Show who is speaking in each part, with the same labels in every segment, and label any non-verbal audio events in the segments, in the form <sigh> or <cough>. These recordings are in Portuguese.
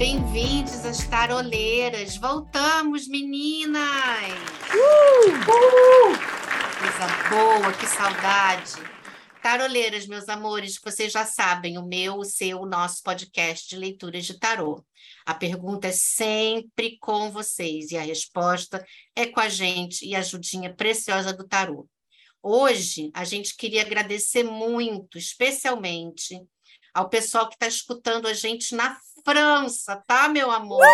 Speaker 1: bem-vindos às taroleiras. Voltamos, meninas! Uh! Uh! Coisa boa, que saudade. Taroleiras, meus amores, vocês já sabem, o meu, o seu, o nosso podcast de leituras de tarô. A pergunta é sempre com vocês e a resposta é com a gente e a ajudinha preciosa do tarô. Hoje, a gente queria agradecer muito, especialmente, ao pessoal que está escutando a gente na França, tá, meu amor?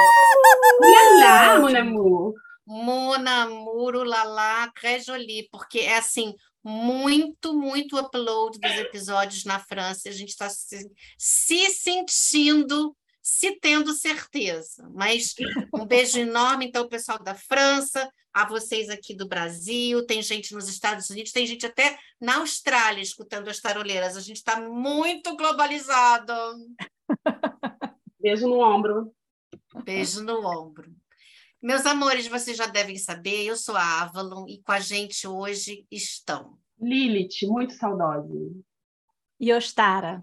Speaker 2: Olá, mon amour!
Speaker 1: Mon amour, lalá, très jolie, porque é assim, muito, muito upload dos episódios na França, a gente está se, se sentindo se tendo certeza. Mas um beijo enorme, então, pessoal da França, a vocês aqui do Brasil, tem gente nos Estados Unidos, tem gente até na Austrália escutando as taroleiras. A gente está muito globalizado. <laughs>
Speaker 2: Beijo no ombro.
Speaker 1: Beijo no ombro. Meus amores, vocês já devem saber, eu sou a Avalon e com a gente hoje estão.
Speaker 2: Lilith, muito saudosa.
Speaker 3: E Ostara.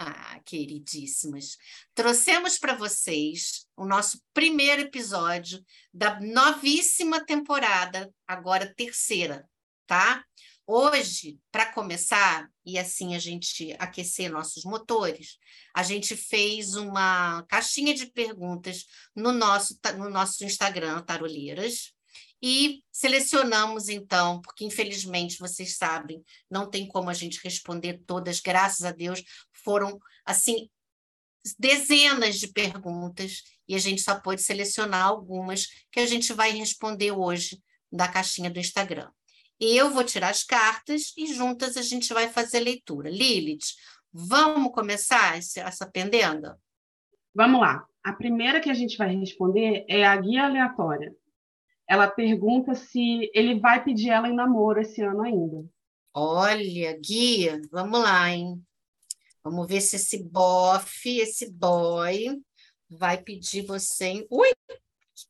Speaker 1: Ah, queridíssimas, trouxemos para vocês o nosso primeiro episódio da novíssima temporada, agora terceira, tá? Hoje, para começar, e assim a gente aquecer nossos motores, a gente fez uma caixinha de perguntas no nosso, no nosso Instagram, Taroleiras, e selecionamos, então, porque infelizmente vocês sabem, não tem como a gente responder todas, graças a Deus, foram assim dezenas de perguntas e a gente só pôde selecionar algumas que a gente vai responder hoje da caixinha do Instagram. Eu vou tirar as cartas e juntas a gente vai fazer a leitura. Lilith, vamos começar essa pendenda?
Speaker 2: Vamos lá. A primeira que a gente vai responder é a guia aleatória ela pergunta se ele vai pedir ela em namoro esse ano ainda.
Speaker 1: Olha, guia, vamos lá, hein? Vamos ver se esse bofe, esse boy, vai pedir você. Em... Ui!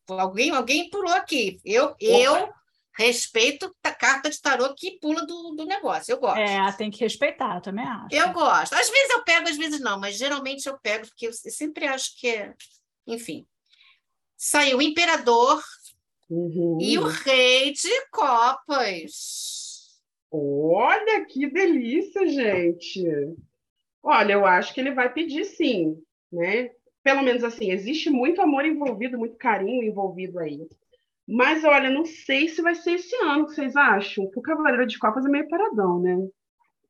Speaker 1: Alguém, alguém pulou aqui. Eu, eu respeito a carta de tarô que pula do, do negócio. Eu gosto.
Speaker 3: É, tem que respeitar, também acho.
Speaker 1: Eu gosto. Às vezes eu pego, às vezes não, mas geralmente eu pego, porque eu sempre acho que é. Enfim. Saiu o Imperador, Uhum. E o rei de copas.
Speaker 2: Olha que delícia, gente. Olha, eu acho que ele vai pedir sim, né? Pelo menos assim, existe muito amor envolvido, muito carinho envolvido aí. Mas olha, não sei se vai ser esse ano que vocês acham, porque o Cavaleiro de Copas é meio paradão, né?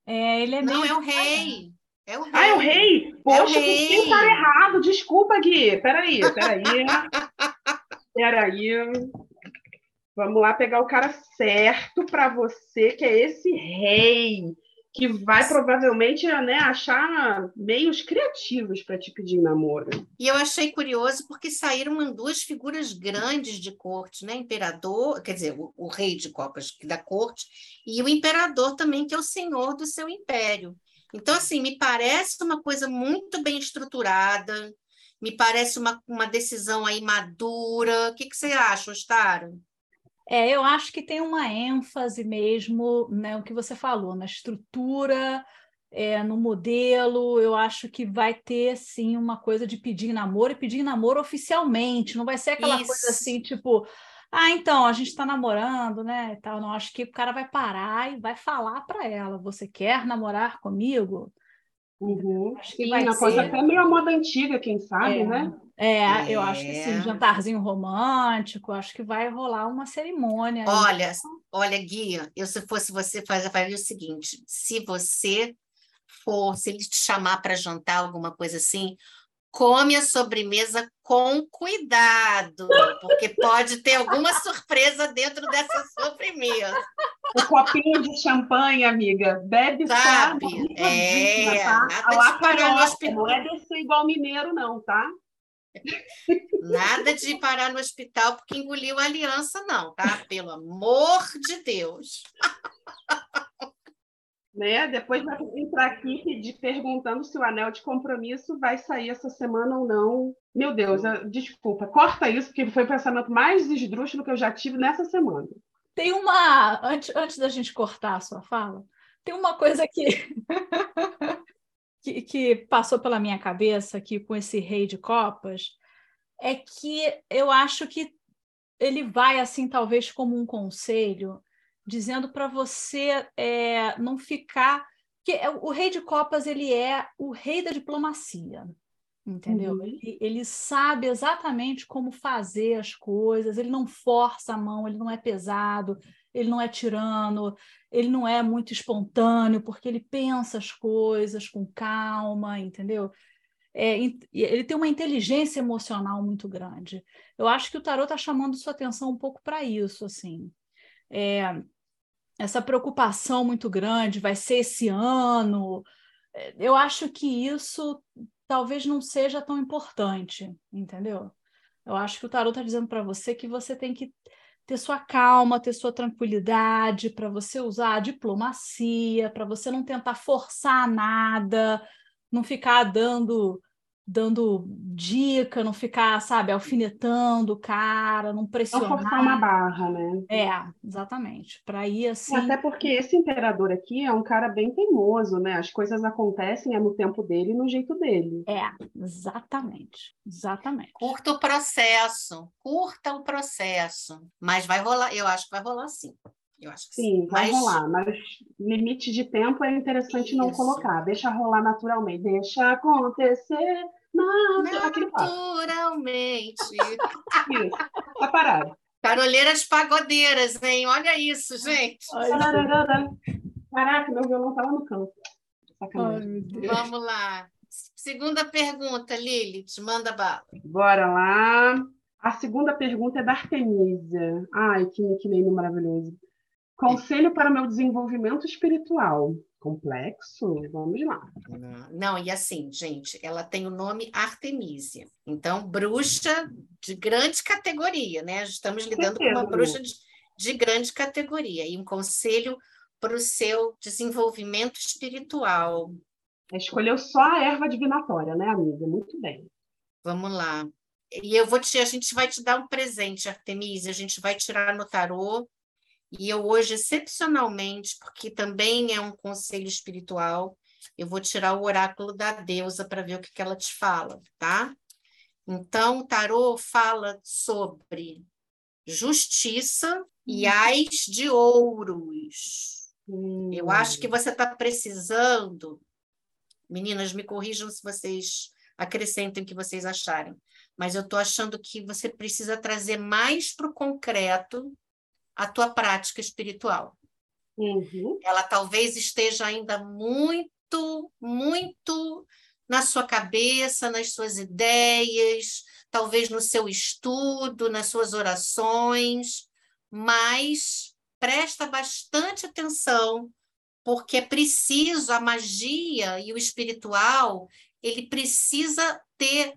Speaker 3: É, ele é
Speaker 1: Não, é o rei.
Speaker 2: É o rei. Ah, é o rei? Poxa, é o rei. tá errado. Desculpa, Gui. Peraí, peraí. <laughs> peraí. Vamos lá pegar o cara certo para você, que é esse rei, que vai provavelmente né, achar meios criativos para te pedir namoro.
Speaker 1: E eu achei curioso porque saíram duas figuras grandes de corte, né? Imperador, quer dizer, o, o rei de copas da corte, e o imperador também, que é o senhor do seu império. Então, assim, me parece uma coisa muito bem estruturada, me parece uma, uma decisão aí madura. O que, que você acha, Ostara?
Speaker 3: É, eu acho que tem uma ênfase mesmo, né, o que você falou, na estrutura, é, no modelo. Eu acho que vai ter, sim, uma coisa de pedir namoro e pedir namoro oficialmente. Não vai ser aquela Isso. coisa assim, tipo, ah, então, a gente está namorando, né? Tal. Não, acho que o cara vai parar e vai falar para ela: você quer namorar comigo?
Speaker 2: Uhum. Acho que vai ser... coisa até meio moda antiga, quem sabe,
Speaker 3: é.
Speaker 2: né?
Speaker 3: É, é, eu acho que sim, jantarzinho romântico, acho que vai rolar uma cerimônia.
Speaker 1: Olha, aí. olha, Guia, eu se fosse você, faria o seguinte: se você for, se ele te chamar para jantar, alguma coisa assim, come a sobremesa com cuidado, porque pode ter alguma surpresa dentro dessa sobremesa.
Speaker 2: O copinho de champanhe, amiga, bebe
Speaker 1: Sabe? só. É, tá? nada de parar no hospital.
Speaker 2: Não é descer igual mineiro, não, tá?
Speaker 1: Nada de parar no hospital porque engoliu a aliança, não, tá? Pelo amor de Deus. <laughs>
Speaker 2: né? Depois vai entrar aqui pedir, perguntando se o anel de compromisso vai sair essa semana ou não. Meu Deus, desculpa, corta isso, porque foi o pensamento mais esdrúxulo que eu já tive nessa semana.
Speaker 3: Tem uma. Antes, antes da gente cortar a sua fala, tem uma coisa que, <laughs> que, que passou pela minha cabeça aqui com esse rei de copas. é que eu acho que ele vai assim talvez como um conselho, dizendo para você é, não ficar que é, o rei de copas ele é o rei da diplomacia, entendeu? Uhum. Ele, ele, sabe exatamente como fazer as coisas, ele não força a mão, ele não é pesado, ele não é tirano, ele não é muito espontâneo, porque ele pensa as coisas com calma, entendeu? É, ele tem uma inteligência emocional muito grande. Eu acho que o tarot está chamando sua atenção um pouco para isso, assim. É, essa preocupação muito grande, vai ser esse ano. É, eu acho que isso talvez não seja tão importante, entendeu? Eu acho que o tarot está dizendo para você que você tem que ter sua calma, ter sua tranquilidade, para você usar a diplomacia, para você não tentar forçar nada, não ficar dando dando dica, não ficar, sabe, alfinetando o cara, não pressionar. Não
Speaker 2: forçar uma barra, né?
Speaker 3: É, exatamente. Para ir assim.
Speaker 2: Até porque esse imperador aqui é um cara bem teimoso, né? As coisas acontecem é no tempo dele e no jeito dele.
Speaker 3: É, exatamente. Exatamente.
Speaker 1: Curta o processo, curta o processo. Mas vai rolar, eu acho que vai rolar sim. Eu acho que
Speaker 2: sim. vai mas... rolar, mas limite de tempo é interessante Isso. não colocar. Deixa rolar naturalmente, deixa acontecer
Speaker 1: naturalmente.
Speaker 2: Isso, tá parado.
Speaker 1: Caroleiras pagodeiras, hein? Olha isso, gente.
Speaker 2: Caraca, meu violão tava no canto. Sacanagem.
Speaker 1: Vamos lá. Segunda pergunta, Lilith, manda bala.
Speaker 2: Bora lá. A segunda pergunta é da Artemisia. Ai, que nickname maravilhoso. Conselho para o meu desenvolvimento espiritual. Complexo? Vamos lá.
Speaker 1: Não, e assim, gente, ela tem o nome Artemisia. Então, bruxa de grande categoria, né? Estamos lidando com uma bruxa de, de grande categoria. E um conselho para o seu desenvolvimento espiritual.
Speaker 2: Escolheu só a erva divinatória, né, amiga? Muito bem.
Speaker 1: Vamos lá. E eu vou te, a gente vai te dar um presente, Artemisia. A gente vai tirar no tarô e eu hoje, excepcionalmente, porque também é um conselho espiritual, eu vou tirar o oráculo da deusa para ver o que, que ela te fala, tá? Então, o tarô fala sobre justiça e hum. ais de ouros. Hum. Eu acho que você está precisando. Meninas, me corrijam se vocês acrescentem o que vocês acharem. Mas eu estou achando que você precisa trazer mais para o concreto a tua prática espiritual.
Speaker 2: Uhum.
Speaker 1: Ela talvez esteja ainda muito, muito na sua cabeça, nas suas ideias, talvez no seu estudo, nas suas orações, mas presta bastante atenção, porque é preciso a magia e o espiritual, ele precisa ter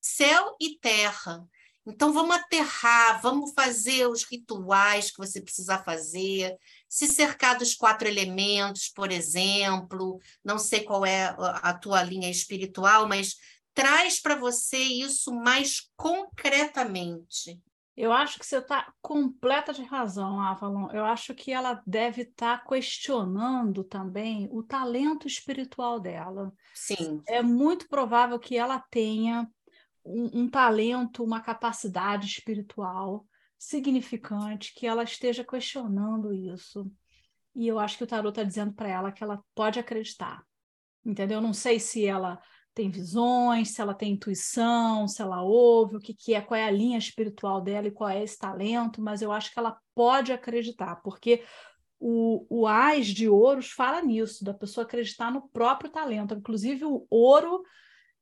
Speaker 1: céu e terra. Então, vamos aterrar, vamos fazer os rituais que você precisa fazer, se cercar dos quatro elementos, por exemplo. Não sei qual é a tua linha espiritual, mas traz para você isso mais concretamente.
Speaker 3: Eu acho que você está completa de razão, Avalon. Eu acho que ela deve estar tá questionando também o talento espiritual dela.
Speaker 1: Sim.
Speaker 3: É muito provável que ela tenha um, um talento, uma capacidade espiritual significante, que ela esteja questionando isso. E eu acho que o tarot está dizendo para ela que ela pode acreditar. Entendeu? Eu não sei se ela tem visões, se ela tem intuição, se ela ouve, o que, que é, qual é a linha espiritual dela e qual é esse talento, mas eu acho que ela pode acreditar, porque o, o Ais de Ouros fala nisso, da pessoa acreditar no próprio talento. Inclusive, o ouro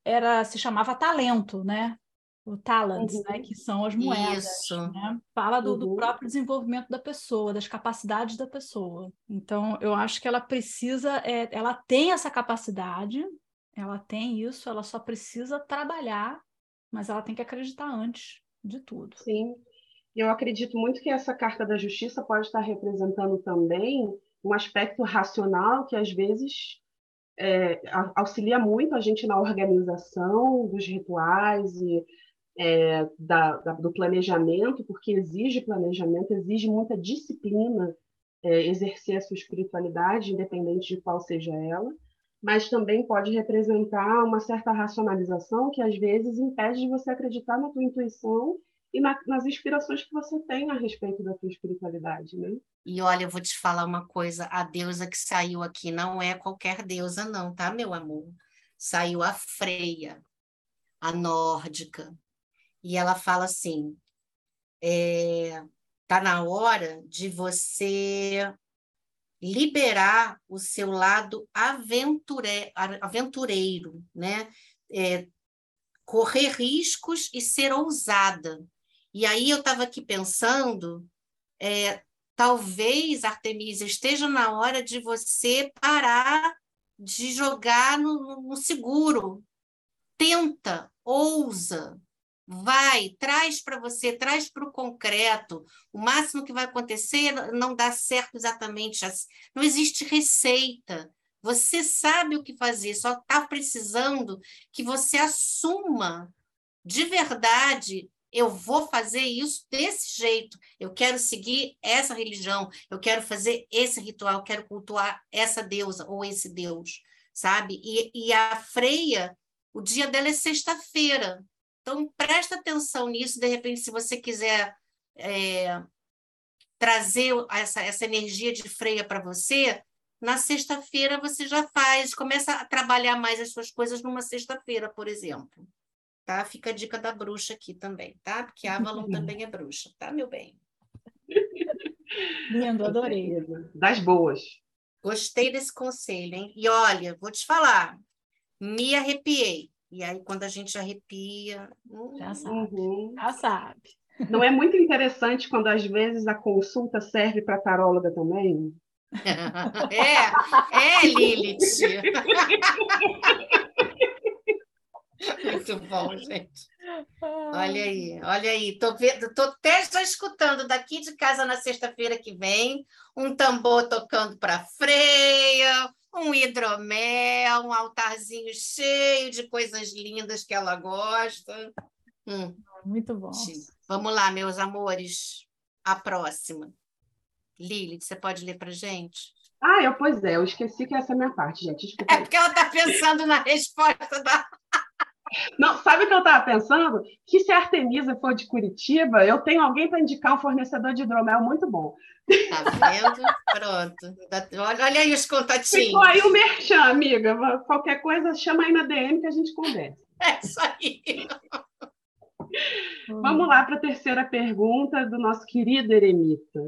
Speaker 3: era se chamava talento, né? O talents, uhum. né? Que são as moedas. Isso. Né? Fala do, uhum. do, próprio desenvolvimento da pessoa, das capacidades da pessoa. Então, eu acho que ela precisa, é, ela tem essa capacidade, ela tem isso, ela só precisa trabalhar, mas ela tem que acreditar antes de tudo.
Speaker 2: Sim. Eu acredito muito que essa carta da justiça pode estar representando também um aspecto racional que às vezes é, auxilia muito a gente na organização dos rituais e é, da, da, do planejamento, porque exige planejamento, exige muita disciplina é, exercer a sua espiritualidade, independente de qual seja ela. mas também pode representar uma certa racionalização que às vezes impede de você acreditar na tua intuição e na, nas inspirações que você tem a respeito da tua espiritualidade, né?
Speaker 1: E olha, eu vou te falar uma coisa, a deusa que saiu aqui não é qualquer deusa não, tá, meu amor? Saiu a Freia, a nórdica. E ela fala assim: é, tá na hora de você liberar o seu lado aventure, aventureiro, né? É, correr riscos e ser ousada. E aí eu estava aqui pensando, é, talvez, Artemisia, esteja na hora de você parar de jogar no, no seguro. Tenta, ousa, vai, traz para você, traz para o concreto. O máximo que vai acontecer não dá certo exatamente. Não existe receita. Você sabe o que fazer, só está precisando que você assuma de verdade eu vou fazer isso desse jeito. Eu quero seguir essa religião, eu quero fazer esse ritual, eu quero cultuar essa deusa ou esse deus, sabe? E, e a freia, o dia dela é sexta-feira. Então, presta atenção nisso. De repente, se você quiser é, trazer essa, essa energia de freia para você, na sexta-feira você já faz, começa a trabalhar mais as suas coisas numa sexta-feira, por exemplo tá? Fica a dica da bruxa aqui também, tá? Porque a Avalon <laughs> também é bruxa, tá, meu bem?
Speaker 3: Lindo, adorei.
Speaker 2: Das boas.
Speaker 1: Gostei desse conselho, hein? E olha, vou te falar, me arrepiei. E aí, quando a gente arrepia.
Speaker 3: Hum, já sabe. Uhum. Já sabe.
Speaker 2: Não é muito interessante quando às vezes a consulta serve para taróloga também? <laughs>
Speaker 1: é, é, Lilith. <laughs> <laughs> Muito bom, gente. Olha aí, olha aí. Tô, vendo, tô até já escutando daqui de casa na sexta-feira que vem um tambor tocando para freia, um hidromel, um altarzinho cheio de coisas lindas que ela gosta.
Speaker 3: Hum. Muito bom.
Speaker 1: Vamos lá, meus amores. A próxima. Lili, você pode ler para gente?
Speaker 2: Ah, eu, pois é, eu esqueci que essa é a minha parte, gente. Desculpa.
Speaker 1: É porque ela está pensando na resposta da.
Speaker 2: Não, sabe o que eu estava pensando? Que se a Artemisa for de Curitiba, eu tenho alguém para indicar um fornecedor de hidromel muito bom.
Speaker 1: Tá vendo? Pronto. Olha, olha aí os contatinhos.
Speaker 2: Ficou aí o merchan, amiga. Qualquer coisa, chama aí na DM que a gente conversa.
Speaker 1: É isso aí.
Speaker 2: Vamos lá para a terceira pergunta do nosso querido Eremita.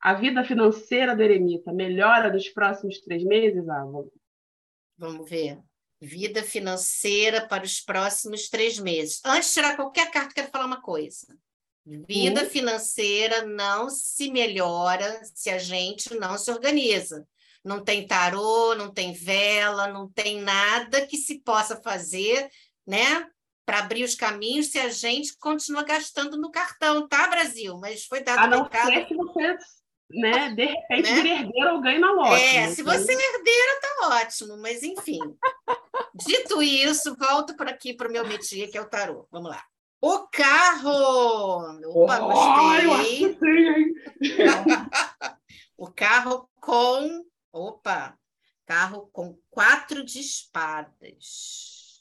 Speaker 2: A vida financeira do Eremita melhora nos próximos três meses, Álvaro?
Speaker 1: Vamos ver vida financeira para os próximos três meses. Antes de tirar qualquer carta, quero falar uma coisa. Vida uhum. financeira não se melhora se a gente não se organiza. Não tem tarô, não tem vela, não tem nada que se possa fazer, né? Para abrir os caminhos se a gente continua gastando no cartão, tá, Brasil? Mas foi dado
Speaker 2: a não recado. Ser que você né, <laughs> de repente, né? herdeiro ou ganho na loja.
Speaker 1: É, se você é herdeiro, tá ótimo, mas enfim. <laughs> Dito isso, volto por aqui para o meu métier, que é o tarô. Vamos lá. O carro! Opa, gostei. <laughs> o carro com. Opa! Carro com quatro de espadas.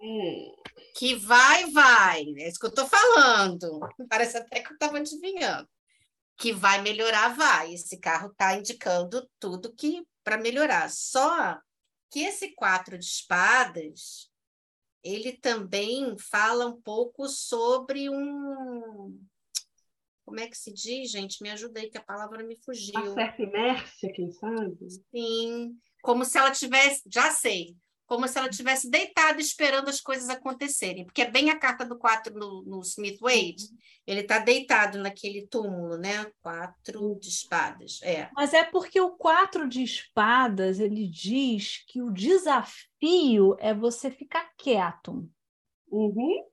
Speaker 1: Hum. Que vai, vai. É isso que eu estou falando. Parece até que eu estava adivinhando que vai melhorar, vai. Esse carro está indicando tudo que para melhorar. Só que esse quatro de espadas, ele também fala um pouco sobre um como é que se diz, gente? Me ajuda aí que a palavra me fugiu.
Speaker 2: Uma certa inércia, quem sabe?
Speaker 1: Sim, como se ela tivesse, já sei, como se ela tivesse deitada esperando as coisas acontecerem, porque é bem a carta do quatro no, no Smith Wade, uhum. ele está deitado naquele túmulo, né? Quatro de espadas, é.
Speaker 3: Mas é porque o quatro de espadas ele diz que o desafio é você ficar quieto.
Speaker 2: Uhum.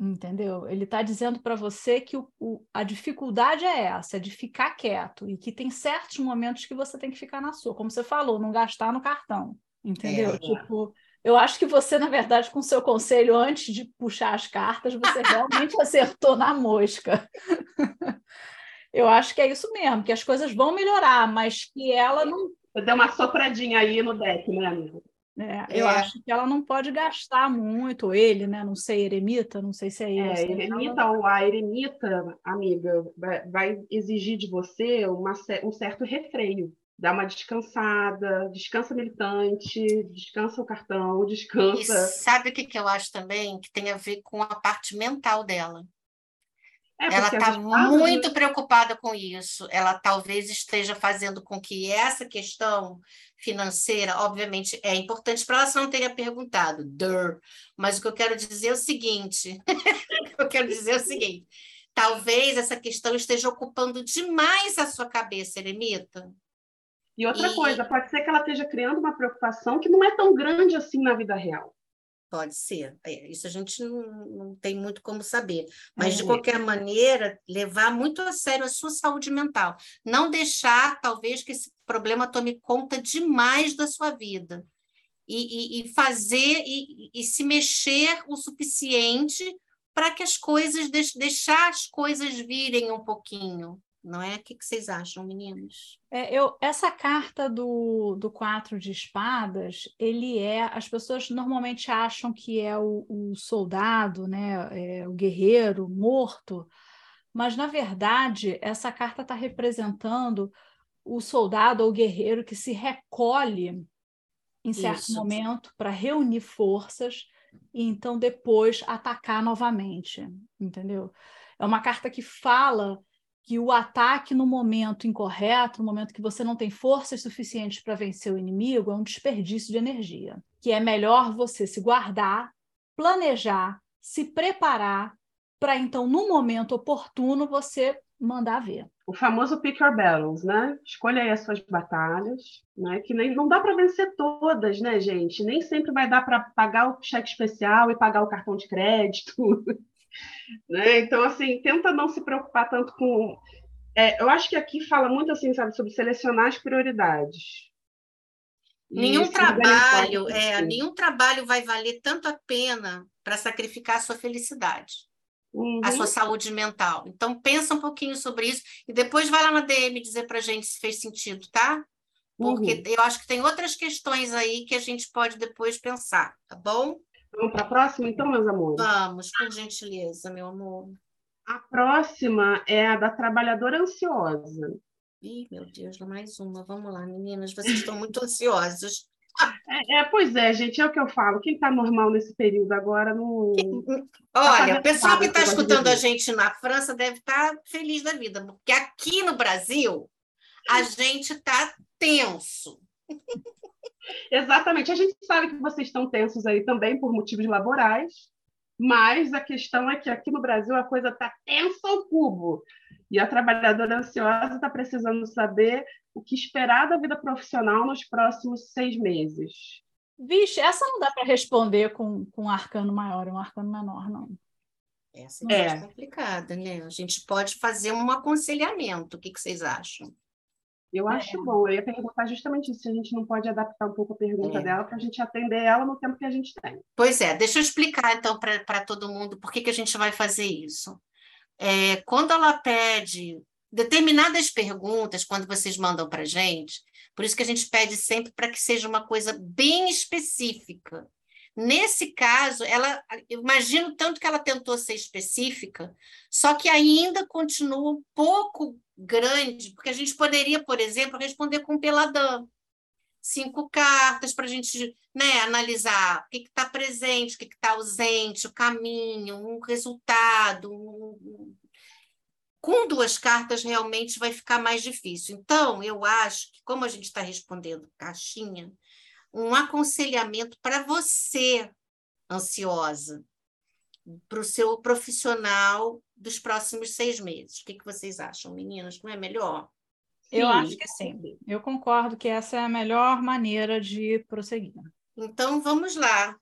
Speaker 3: Entendeu? Ele está dizendo para você que o, o, a dificuldade é essa, é de ficar quieto, e que tem certos momentos que você tem que ficar na sua, como você falou, não gastar no cartão. Entendeu? É. Tipo, eu acho que você, na verdade, com seu conselho antes de puxar as cartas, você realmente acertou na mosca. <laughs> eu acho que é isso mesmo, que as coisas vão melhorar, mas que ela não.
Speaker 2: Deu uma sopradinha aí no deck, né, amigo?
Speaker 3: É, eu é. acho que ela não pode gastar muito, ele, né? Não sei, eremita, não sei se é ele.
Speaker 2: É, eremita ela... ou a eremita, amiga, vai, vai exigir de você uma, um certo refreio. Dá uma descansada, descansa militante, descansa o cartão, descansa.
Speaker 1: E sabe o que, que eu acho também? Que tem a ver com a parte mental dela. É, ela está muito preocupada com isso. Ela talvez esteja fazendo com que essa questão financeira, obviamente, é importante para ela, se não teria perguntado. Dur. Mas o que eu quero dizer é o seguinte: <laughs> eu quero dizer é o seguinte. Talvez essa questão esteja ocupando demais a sua cabeça, Eremita.
Speaker 2: E outra e... coisa, pode ser que ela esteja criando uma preocupação que não é tão grande assim na vida real.
Speaker 1: Pode ser, é, isso a gente não, não, tem muito como saber. Mas, é. de qualquer maneira, levar muito a sério a sua saúde mental. Não deixar, talvez, que esse problema tome conta demais da sua vida. E, e, e fazer e, e, se mexer o suficiente para que as coisas, deixar as coisas virem um pouquinho não é? O que, vocês acham, meninos?
Speaker 3: É, eu, essa carta do, do quatro de espadas, ele é. As pessoas normalmente acham que é o, o soldado, né? É, o guerreiro morto, mas na verdade essa carta está representando o soldado ou guerreiro que se recolhe em certo Isso. momento para reunir forças e então depois atacar novamente, entendeu? É uma carta que fala que o ataque no momento incorreto, no momento que você não tem forças suficientes para vencer o inimigo, é um desperdício de energia. Que é melhor você se guardar, planejar, se preparar para então, no momento oportuno, você mandar ver.
Speaker 2: O famoso pick your battles, né? Escolha aí as suas batalhas, né? Que nem não dá para vencer todas, né, gente? Nem sempre vai dar para pagar o cheque especial e pagar o cartão de crédito. <laughs> Né? Então, assim, tenta não se preocupar tanto com. É, eu acho que aqui fala muito assim, sabe, sobre selecionar as prioridades.
Speaker 1: Nenhum trabalho, é, nenhum trabalho vai valer tanto a pena para sacrificar a sua felicidade, uhum. a sua saúde mental. Então pensa um pouquinho sobre isso e depois vai lá na DM dizer para gente se fez sentido, tá? Porque uhum. eu acho que tem outras questões aí que a gente pode depois pensar, tá bom?
Speaker 2: Vamos para a próxima, então, meus amores?
Speaker 1: Vamos, por gentileza, meu amor.
Speaker 2: A próxima é a da trabalhadora ansiosa.
Speaker 1: Ih, meu Deus, mais uma. Vamos lá, meninas, vocês estão muito ansiosas.
Speaker 2: É, é, pois é, gente, é o que eu falo. Quem está normal nesse período agora não.
Speaker 1: Olha, o pessoal que está escutando a gente na França deve estar tá feliz da vida, porque aqui no Brasil a gente está tenso.
Speaker 2: Exatamente. A gente sabe que vocês estão tensos aí também por motivos laborais, mas a questão é que aqui no Brasil a coisa está tensa ao cubo. E a trabalhadora ansiosa está precisando saber o que esperar da vida profissional nos próximos seis meses.
Speaker 3: Vixe, essa não dá para responder com, com um arcano maior e um arcano menor, não.
Speaker 1: Essa é, é complicada, né? A gente pode fazer um aconselhamento. O que, que vocês acham?
Speaker 2: Eu é. acho bom. Eu ia perguntar justamente isso, se a gente não pode adaptar um pouco a pergunta é. dela para a gente atender ela no tempo que a gente tem.
Speaker 1: Pois é, deixa eu explicar então para todo mundo por que, que a gente vai fazer isso. É, quando ela pede determinadas perguntas, quando vocês mandam para a gente, por isso que a gente pede sempre para que seja uma coisa bem específica. Nesse caso, ela, eu imagino tanto que ela tentou ser específica, só que ainda continua um pouco grande, porque a gente poderia, por exemplo, responder com peladão. Cinco cartas para a gente né, analisar o que está presente, o que está ausente, o caminho, um resultado. Um... Com duas cartas, realmente vai ficar mais difícil. Então, eu acho que, como a gente está respondendo caixinha, um aconselhamento para você, ansiosa, para o seu profissional dos próximos seis meses. O que, que vocês acham, meninas? Não é melhor?
Speaker 3: Eu sim. acho que sim. Eu concordo que essa é a melhor maneira de prosseguir.
Speaker 1: Então, vamos lá.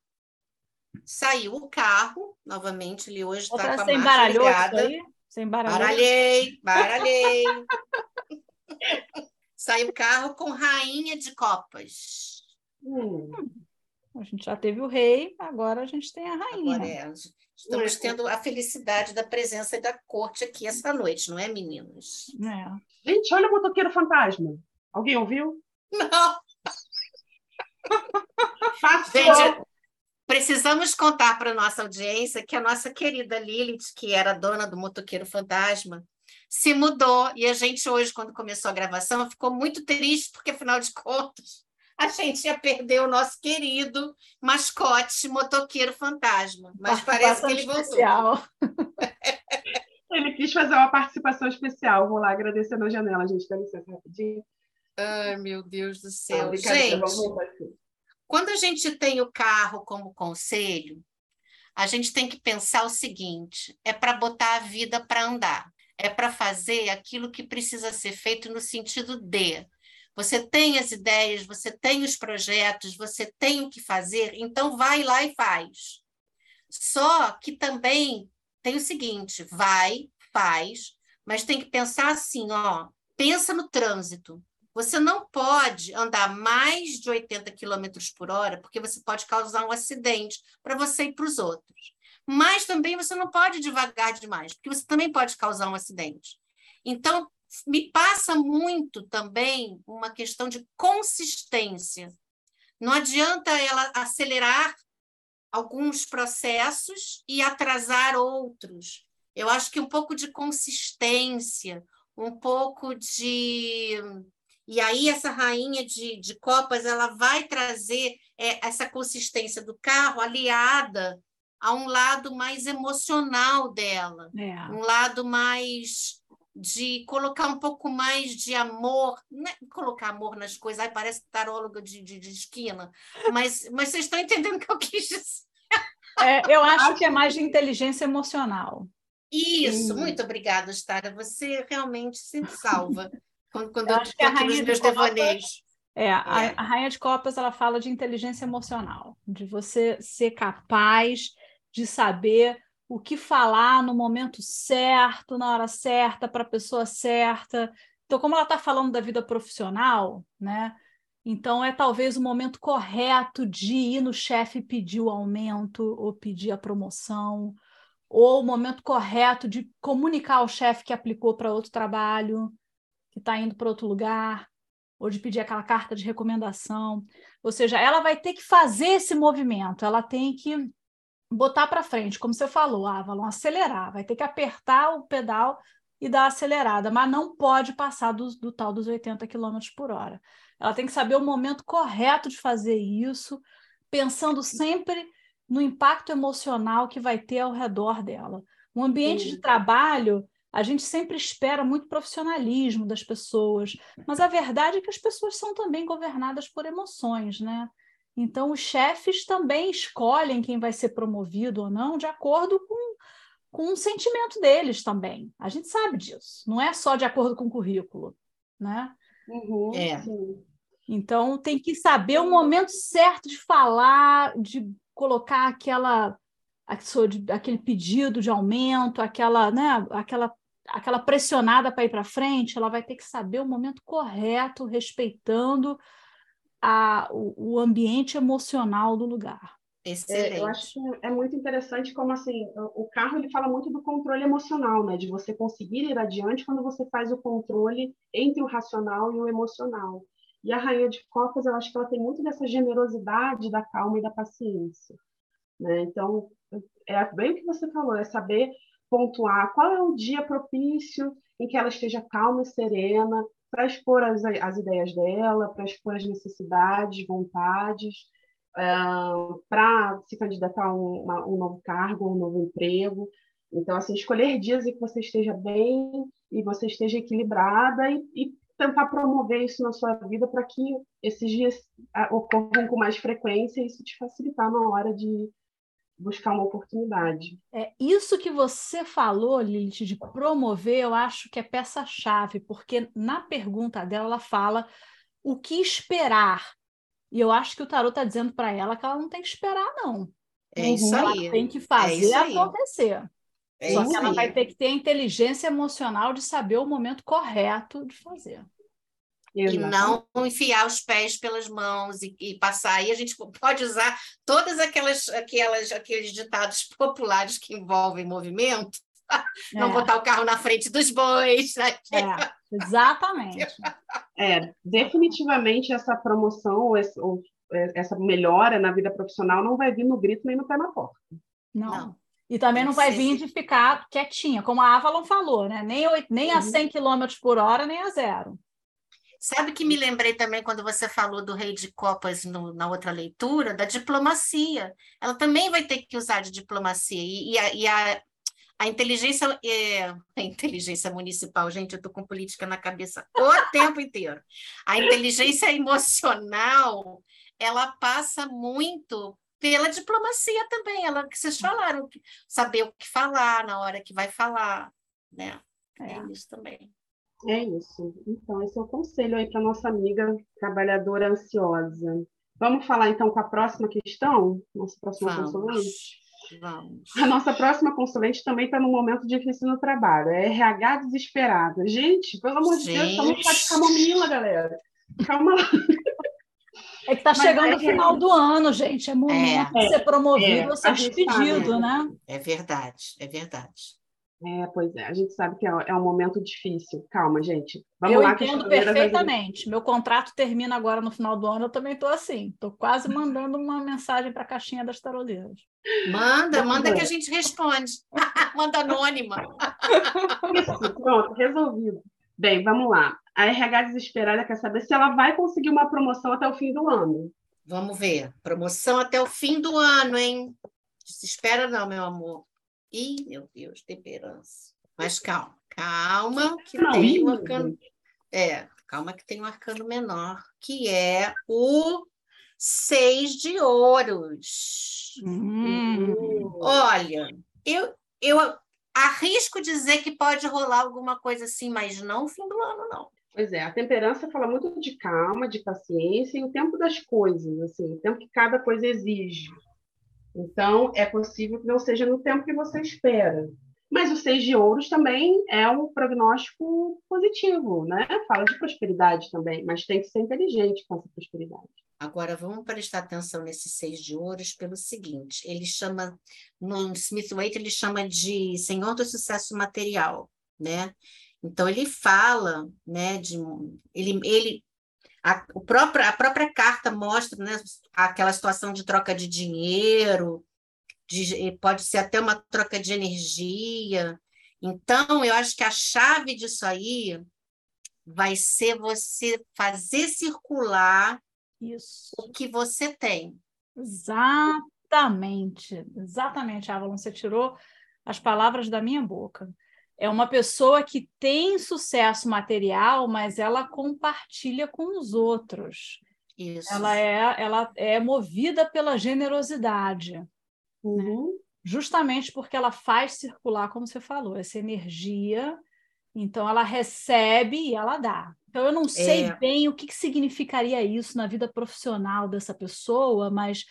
Speaker 1: Saiu o carro, novamente, ele hoje está com a
Speaker 3: marcha ligada. Sem
Speaker 1: Baralhei, baralhei. <laughs> Saiu o carro com rainha de copas.
Speaker 3: Hum. A gente já teve o rei, agora a gente tem a rainha.
Speaker 1: Agora é. Estamos tendo a felicidade da presença da corte aqui essa noite, não é, meninas?
Speaker 3: É.
Speaker 2: Gente, olha o motoqueiro fantasma. Alguém ouviu?
Speaker 1: Não. Gente, precisamos contar para a nossa audiência que a nossa querida Lilith, que era dona do Motoqueiro Fantasma, se mudou. E a gente hoje, quando começou a gravação, ficou muito triste, porque, afinal de contas, a gente ia perder o nosso querido mascote motoqueiro fantasma. Mas parece que ele voltou. Especial. <laughs>
Speaker 2: ele quis fazer uma participação especial. Vou lá agradecer na janela, gente. Dá licença rapidinho.
Speaker 1: Ai, meu Deus do céu. Ah, gente, quando a gente tem o carro como conselho, a gente tem que pensar o seguinte: é para botar a vida para andar, é para fazer aquilo que precisa ser feito no sentido de você tem as ideias, você tem os projetos, você tem o que fazer, então vai lá e faz. Só que também tem o seguinte: vai, faz, mas tem que pensar assim, ó, pensa no trânsito. Você não pode andar mais de 80 km por hora, porque você pode causar um acidente para você e para os outros. Mas também você não pode devagar demais, porque você também pode causar um acidente. Então, me passa muito também uma questão de consistência. Não adianta ela acelerar alguns processos e atrasar outros. Eu acho que um pouco de consistência, um pouco de. E aí, essa rainha de, de copas ela vai trazer é, essa consistência do carro aliada a um lado mais emocional dela, é. um lado mais de colocar um pouco mais de amor, não é colocar amor nas coisas, ai, parece taróloga de, de, de esquina, mas, mas vocês estão entendendo o que eu quis dizer.
Speaker 3: É, eu <laughs> acho que é mais de inteligência emocional.
Speaker 1: Isso, muito obrigada, Stara. Você realmente se salva quando, quando eu, eu conto nos meus de devaneios.
Speaker 3: É, é. A, a Rainha de Copas ela fala de inteligência emocional, de você ser capaz de saber o que falar no momento certo, na hora certa, para a pessoa certa. Então, como ela está falando da vida profissional, né? Então, é talvez o momento correto de ir no chefe pedir o aumento ou pedir a promoção, ou o momento correto de comunicar ao chefe que aplicou para outro trabalho, que está indo para outro lugar, ou de pedir aquela carta de recomendação. Ou seja, ela vai ter que fazer esse movimento, ela tem que botar para frente, como você falou, Avalon, acelerar, vai ter que apertar o pedal e dar acelerada, mas não pode passar do, do tal dos 80 km por hora. Ela tem que saber o momento correto de fazer isso, pensando sempre no impacto emocional que vai ter ao redor dela. Um ambiente Sim. de trabalho, a gente sempre espera muito profissionalismo das pessoas, mas a verdade é que as pessoas são também governadas por emoções, né? Então, os chefes também escolhem quem vai ser promovido ou não de acordo com, com o sentimento deles também. A gente sabe disso. Não é só de acordo com o currículo, né?
Speaker 1: Uhum, é.
Speaker 3: Então, tem que saber o momento certo de falar, de colocar aquela aquele pedido de aumento, aquela, né, aquela, aquela pressionada para ir para frente, ela vai ter que saber o momento correto, respeitando a, o, o ambiente emocional do lugar.
Speaker 2: Excelente. É, eu acho é muito interessante como assim o carro ele fala muito do controle emocional, né? De você conseguir ir adiante quando você faz o controle entre o racional e o emocional. E a rainha de copas, eu acho que ela tem muito dessa generosidade, da calma e da paciência, né? Então é bem o que você falou, é saber pontuar qual é o dia propício em que ela esteja calma e serena, para expor as, as ideias dela, para expor as necessidades, vontades, uh, para se candidatar a um, um novo cargo, um novo emprego. Então, assim, escolher dias em que você esteja bem e você esteja equilibrada e, e tentar promover isso na sua vida para que esses dias ah, ocorram com mais frequência e isso te facilitar na hora de buscar uma oportunidade.
Speaker 3: É isso que você falou, Lilith, de promover, eu acho que é peça-chave, porque na pergunta dela ela fala o que esperar. E eu acho que o tarot está dizendo para ela que ela não tem que esperar, não.
Speaker 1: É isso
Speaker 3: ela
Speaker 1: aí.
Speaker 3: tem que fazer é acontecer. É Só que ela aí. vai ter que ter a inteligência emocional de saber o momento correto de fazer.
Speaker 1: Exatamente. e não enfiar os pés pelas mãos e, e, passar. E a gente pode usar todas aquelas, aquelas aqueles ditados populares que envolvem movimento <laughs> não
Speaker 3: É.
Speaker 1: botar o carro na frente dos bois. né?
Speaker 3: É, exatamente. <laughs>
Speaker 2: É, definitivamente essa promoção ou essa melhora na vida profissional não vai vir no grito nem no pé na porta.
Speaker 3: Não.
Speaker 1: Não.
Speaker 3: E também não vai vir de ficar quietinha, como a Avalon falou, né? Nem, nem a
Speaker 2: Uhum.
Speaker 3: 100 km por hora, nem a zero.
Speaker 1: Sabe que me lembrei também quando você falou do rei de copas no- na outra leitura, da diplomacia. Ela também vai ter que usar de diplomacia. E, e a, e a- a inteligência, é, <laughs> a inteligência municipal, gente, eu estou com política na cabeça o tempo inteiro. A inteligência emocional, ela passa muito pela diplomacia também, ela que vocês falaram, saber o que falar na hora que vai falar, né? É,
Speaker 3: É.
Speaker 1: isso também.
Speaker 2: É isso. Então, esse é o conselho aí para nossa amiga trabalhadora ansiosa. Vamos falar então com a próxima questão? Nossa próxima consulente?
Speaker 1: Vamos, vamos.
Speaker 2: A nossa próxima consulente também está num momento difícil no trabalho. É RH desesperada. Gente, pelo amor de Deus, estamos de
Speaker 1: Gente.
Speaker 2: camomila, galera. Calma lá.
Speaker 3: É que está chegando
Speaker 2: é
Speaker 3: o final do ano, gente. É momento
Speaker 1: É.
Speaker 3: de ser promovido
Speaker 2: É,
Speaker 3: ou ser
Speaker 2: gente
Speaker 3: despedido, né?
Speaker 1: É verdade, é verdade.
Speaker 2: É, pois é, a gente sabe que é, é um momento difícil. Calma, gente. Vamos
Speaker 3: eu
Speaker 2: lá. que as
Speaker 3: entendo perfeitamente. Meu contrato termina agora no final do ano, eu também estou assim. Estou quase mandando uma mensagem para a caixinha das taroleiras.
Speaker 1: Manda,
Speaker 2: Vamos
Speaker 1: manda
Speaker 2: ver.
Speaker 1: que a gente responde. <laughs> manda anônima.
Speaker 2: Isso, pronto, resolvido. Bem, vamos lá. A RH desesperada quer saber se ela vai conseguir uma promoção até o fim do ano.
Speaker 1: Vamos ver. Promoção até o fim do ano, hein? Desespera não, meu amor. Ih, meu Deus, temperança. Mas calma, calma, que
Speaker 2: Não,
Speaker 1: tem um arcano. É, calma que tem um arcano menor, que é o seis de ouros.
Speaker 3: Hum.
Speaker 1: Olha, eu, eu arrisco dizer que pode rolar alguma coisa assim, mas não no fim do ano, não.
Speaker 2: Pois é, a temperança fala muito de calma, de paciência e o tempo das coisas, assim, o tempo que cada coisa exige. Então, é possível que não seja no tempo que você espera. Mas o seis de ouros também é um prognóstico positivo, né? Fala de prosperidade também, mas tem que ser inteligente com essa prosperidade.
Speaker 1: Agora, vamos prestar atenção nesse seis de ouros pelo seguinte: ele chama, no Smith Waite, ele chama de senhor do sucesso material, né? Então, ele fala, né, de, ele, ele a, o próprio, a própria carta mostra, né, aquela situação de troca de dinheiro, de, pode ser até uma troca de energia. Então, eu acho que a chave disso aí vai ser você fazer circular
Speaker 3: Isso.
Speaker 1: o que você tem.
Speaker 3: Exatamente, exatamente, Avalon. Você tirou as palavras da minha boca. É uma pessoa que tem sucesso material, mas ela compartilha com os outros.
Speaker 1: Isso.
Speaker 3: Ela é, ela é movida pela generosidade,
Speaker 2: Uhum.
Speaker 3: justamente porque ela faz circular, como você falou, essa energia. Então, ela recebe e ela dá. Então, eu não sei
Speaker 1: É.
Speaker 3: bem o que, que significaria isso na vida profissional dessa pessoa, mas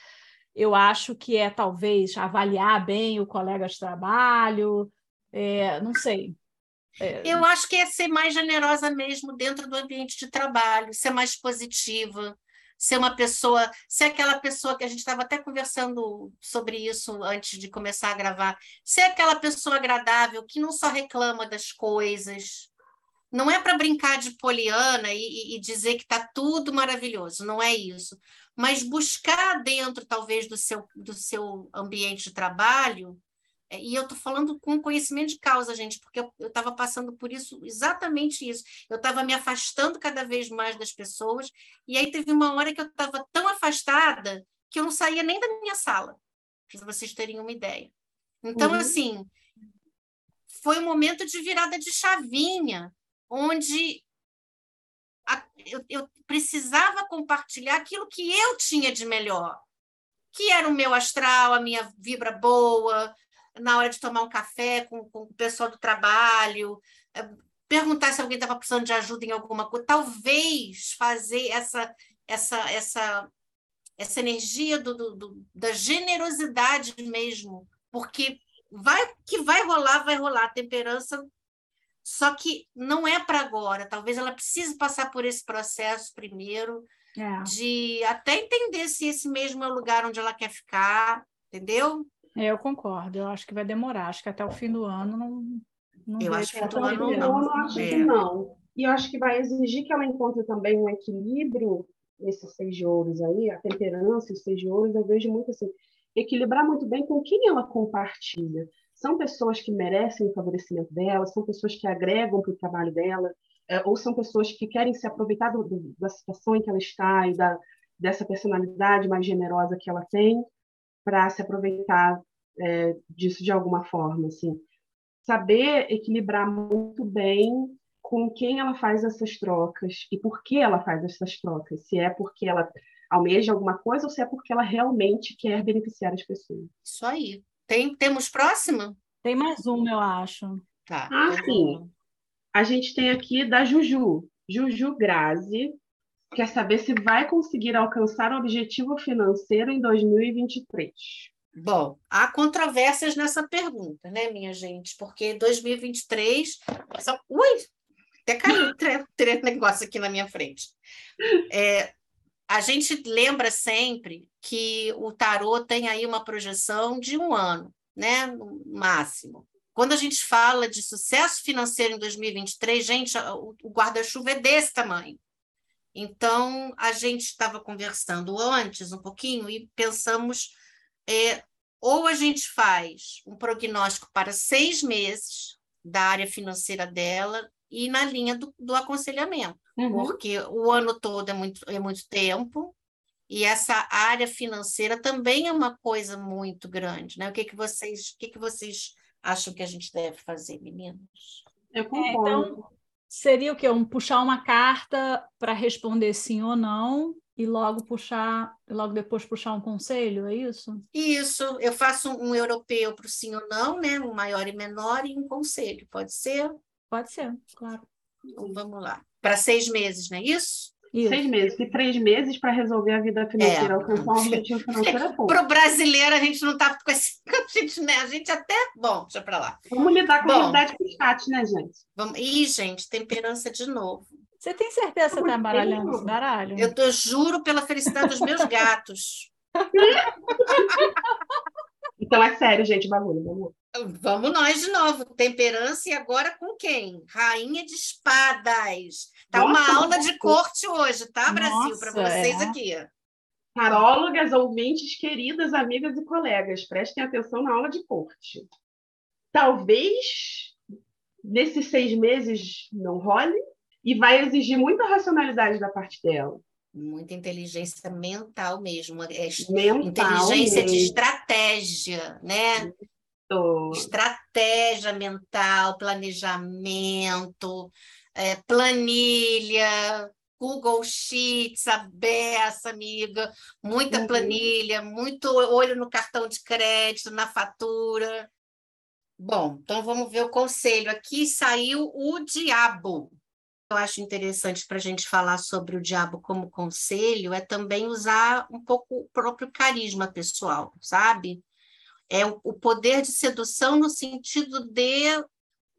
Speaker 3: eu acho que é talvez avaliar bem o colega de trabalho, é, não sei.
Speaker 1: Eu acho que é ser mais generosa mesmo dentro do ambiente de trabalho, ser mais positiva, ser uma pessoa, ser aquela pessoa que a gente estava até conversando sobre isso antes de começar a gravar, ser aquela pessoa agradável que não só reclama das coisas. Não é para brincar de poliana e, e dizer que está tudo maravilhoso, não é isso. Mas buscar dentro, talvez, do seu, do seu ambiente de trabalho é, E eu estou falando com conhecimento de causa, gente, porque eu estava passando por isso, exatamente isso. Eu estava me afastando cada vez mais das pessoas, e aí teve uma hora que eu estava tão afastada que eu não saía nem da minha sala, para vocês terem uma ideia. Então,
Speaker 2: Uhum.
Speaker 1: assim, foi um momento de virada de chavinha, onde a- eu, eu precisava compartilhar aquilo que eu tinha de melhor, que era o meu astral, a minha vibra boa, na hora de tomar um café com, com o pessoal do trabalho, eh, perguntar se alguém estava precisando de ajuda em alguma coisa, talvez fazer essa essa essa essa energia do, do- do- da generosidade mesmo, porque vai que vai rolar, vai rolar temperança, só que não é para agora. Talvez ela precise passar por esse processo primeiro
Speaker 3: É.
Speaker 1: de até entender se esse mesmo é o lugar onde ela quer ficar, entendeu?
Speaker 3: É, eu concordo. Eu acho que vai demorar. Acho que até o fim do ano não. não
Speaker 1: eu acho que fim do ano
Speaker 2: eu
Speaker 1: não.
Speaker 2: acho
Speaker 1: É.
Speaker 2: que não. E eu acho que vai exigir que ela encontre também um equilíbrio nesses seis de ouros aí, a temperança e os seis de ouros, eu vejo muito assim, equilibrar muito bem com quem ela compartilha. São pessoas que merecem o favorecimento dela, são pessoas que agregam para o trabalho dela, é, ou são pessoas que querem se aproveitar do- do- da situação em que ela está e da, dessa personalidade mais generosa que ela tem para se aproveitar é, disso de alguma forma, assim. Saber equilibrar muito bem com quem ela faz essas trocas e por que ela faz essas trocas. Se é porque ela almeja alguma coisa ou se é porque ela realmente quer beneficiar as pessoas.
Speaker 1: Isso aí. Tem, temos próxima?
Speaker 3: Tem mais uma, eu acho.
Speaker 1: Tá.
Speaker 2: Ah,
Speaker 1: então
Speaker 2: sim. A gente tem aqui da Juju. Juju Grazi quer saber se vai conseguir alcançar o objetivo financeiro em 2023.
Speaker 1: Bom, há controvérsias nessa pergunta, né, minha gente? Porque 2023. Só... Ui! Até caiu o <laughs> negócio aqui na minha frente. É, a gente lembra sempre que o tarô tem aí uma projeção de um ano, né? No máximo. Quando a gente fala de sucesso financeiro em 2023, gente, o guarda-chuva é desse tamanho. Então, a gente estava conversando antes um pouquinho e pensamos é, ou a gente faz um prognóstico para seis meses da área financeira dela e na linha do, do aconselhamento, porque o ano todo é muito, é muito tempo e essa área financeira também é uma coisa muito grande, né? O que que vocês, o que que vocês acham que a gente deve fazer, meninos?
Speaker 2: Eu
Speaker 3: É,
Speaker 2: concordo.
Speaker 3: então, seria o quê? Um, puxar uma carta para responder sim ou não e logo puxar, logo depois puxar um conselho, é isso?
Speaker 1: Isso, eu faço um europeu para o sim ou não, né? Um maior e menor e um conselho, pode ser?
Speaker 3: Pode ser, claro.
Speaker 1: Então, vamos lá. Para seis meses, não é isso?
Speaker 3: Isso.
Speaker 2: Seis meses. E três meses para resolver a vida financeira,
Speaker 1: É.
Speaker 2: alcançar um objetivo <laughs> financeiro é pouco.
Speaker 1: Para o brasileiro, a gente não está com esse. <laughs> A gente, né? a gente até. Bom, deixa para lá.
Speaker 2: Vamos lidar com
Speaker 1: Bom.
Speaker 2: a realidade chat, né, gente?
Speaker 1: Vamos... Ih, gente, temperança de novo.
Speaker 3: Você tem certeza que você está embaralhando esse baralho?
Speaker 1: Eu tô, juro pela felicidade dos meus gatos. <laughs>
Speaker 2: Então é sério, gente, o bagulho. Vamos.
Speaker 1: Vamos nós de novo. Temperança e agora com quem? Rainha de espadas. Tá uma
Speaker 2: Nossa,
Speaker 1: aula de corte hoje, tá, Brasil? Para vocês
Speaker 3: é.
Speaker 1: aqui.
Speaker 2: Tarólogas, ouvintes, queridas, amigas e colegas, prestem atenção na aula de corte. Talvez nesses seis meses não role e vai exigir muita racionalidade da parte dela.
Speaker 1: Muita inteligência mental mesmo. É
Speaker 2: Mental
Speaker 1: inteligência de
Speaker 2: mesmo.
Speaker 1: estratégia, né?
Speaker 2: Tô-
Speaker 1: Estratégia mental, planejamento, é, planilha, Google Sheets, a beça, amiga, muita
Speaker 2: Uhum.
Speaker 1: planilha, muito olho no cartão de crédito, na fatura. Bom, então vamos ver o conselho. Aqui saiu o diabo. Eu acho interessante para a gente falar sobre o diabo como conselho é também usar um pouco o próprio carisma pessoal, sabe? É o, poder de sedução no sentido de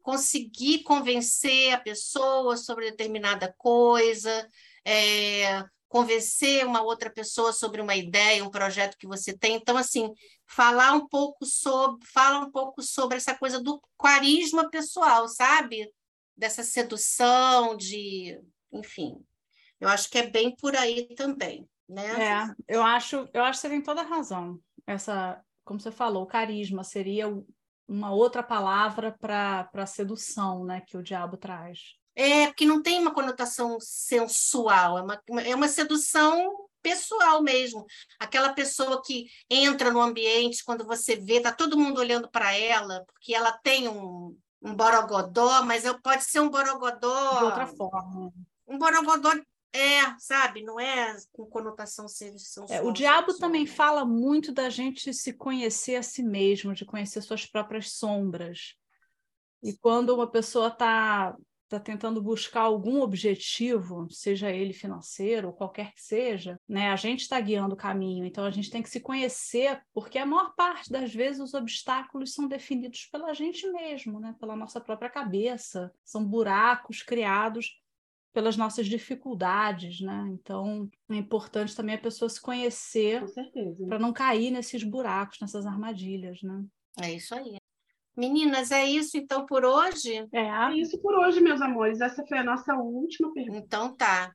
Speaker 1: conseguir convencer a pessoa sobre determinada coisa, é, convencer uma outra pessoa sobre uma ideia, um projeto que você tem. Então, assim, falar um pouco sobre, fala um pouco sobre essa coisa do carisma pessoal, sabe? Dessa sedução, de, enfim. Eu acho que é bem por aí também, né?
Speaker 3: É, eu acho, eu acho que você tem toda a razão. Essa, como você falou, carisma seria uma outra palavra para para sedução, né, que o diabo traz.
Speaker 1: É, porque não tem uma conotação sensual, é uma, é uma sedução pessoal mesmo. Aquela pessoa que entra no ambiente, quando você vê, tá todo mundo olhando para ela, porque ela tem um, um borogodó, mas pode ser um borogodó.
Speaker 3: De outra forma.
Speaker 1: Um borogodó, é, sabe? Não é com conotação sensual.
Speaker 3: É, o diabo também fala muito da gente se conhecer a si mesmo, de conhecer suas próprias sombras. E quando uma pessoa está tá tentando buscar algum objetivo, seja ele financeiro ou qualquer que seja, né, a gente está guiando o caminho. Então a gente tem que se conhecer, porque a maior parte das vezes os obstáculos são definidos pela gente mesmo, né, pela nossa própria cabeça. São buracos criados pelas nossas dificuldades, né? Então é importante também a pessoa se conhecer para não cair nesses buracos, nessas armadilhas, né?
Speaker 1: É isso aí. Meninas, é isso então por hoje?
Speaker 2: É. é isso por hoje, meus amores. Essa foi a nossa última pergunta.
Speaker 1: Então tá.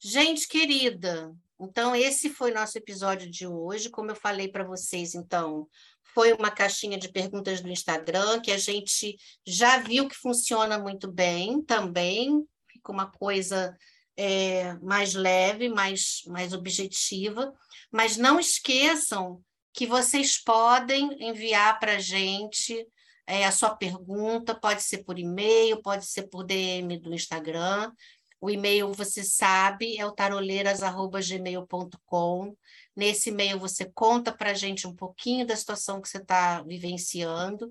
Speaker 1: Gente querida, então esse foi nosso episódio de hoje. Como eu falei para vocês, então, foi uma caixinha de perguntas do Instagram que a gente já viu que funciona muito bem também. Fica uma coisa é, mais leve, mais, mais objetiva. Mas não esqueçam que vocês podem enviar para a gente é, a sua pergunta, pode ser por e-mail, pode ser por DM do Instagram. O e-mail, você sabe, é o taroleiras.gmail.com. Nesse e-mail, você conta para a gente um pouquinho da situação que você está vivenciando,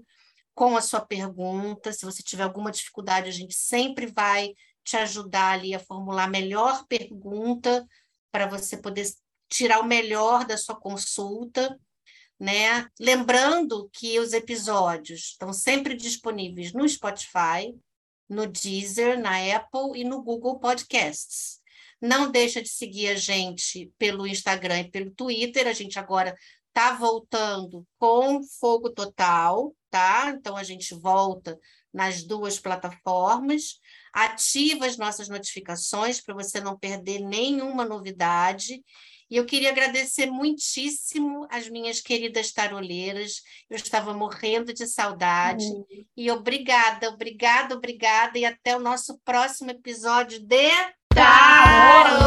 Speaker 1: com a sua pergunta. Se você tiver alguma dificuldade, a gente sempre vai te ajudar ali a formular a melhor pergunta para você poder tirar o melhor da sua consulta né? Lembrando que os episódios estão sempre disponíveis no Spotify, no Deezer, na Apple e no Google Podcasts. Não deixa de seguir a gente pelo Instagram e pelo Twitter. A gente agora está voltando com fogo total, tá? Então a gente volta nas duas plataformas. Ativa as nossas notificações para você não perder nenhuma novidade. E eu queria agradecer muitíssimo as minhas queridas taroleiras. Eu estava morrendo de saudade. Uhum. E obrigada, obrigada, obrigada. E até o nosso próximo episódio de Taroleira!